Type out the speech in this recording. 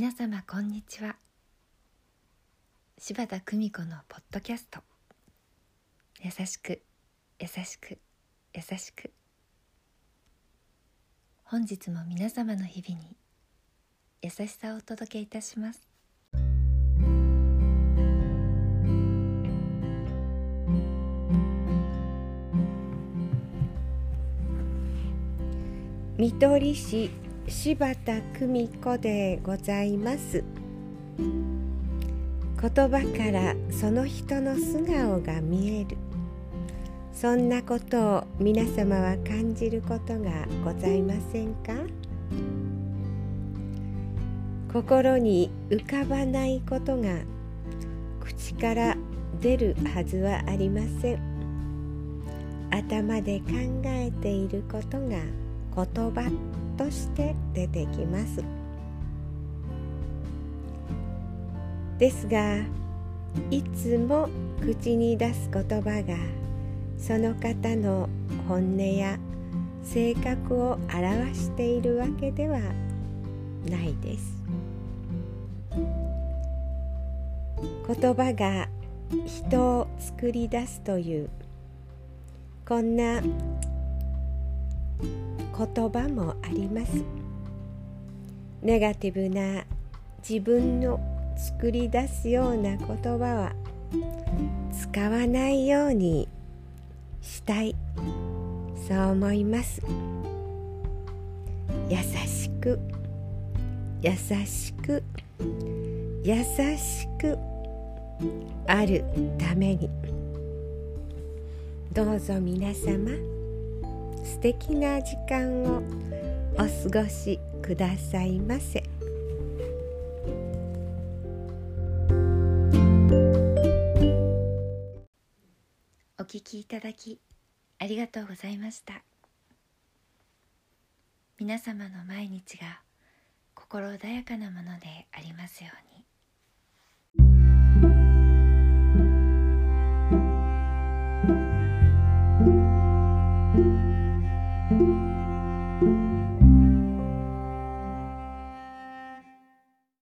皆様こんにちは。柴田久美子のポッドキャスト。優しく優しく優しく。本日も皆様の日々に優しさをお届けいたします。見取り市柴田久美子でございます。言葉からその人の素顔が見える。そんなことを皆様は感じることがございませんか？心に浮かばないことが口から出るはずはありません。頭で考えていることが言葉。として出てきます。ですがいつも口に出す言葉がその方の本音や性格を表しているわけではないです。言葉が人を作り出すというこんな言葉もあります。ネガティブな自分の作り出すような言葉は使わないようにしたい。そう思います。優しく。優しく。優しく。あるために。どうぞ皆様。素敵な時間をお過ごしくださいませ。お聞きいただきありがとうございました皆様の毎日が心穏やかなものでありますように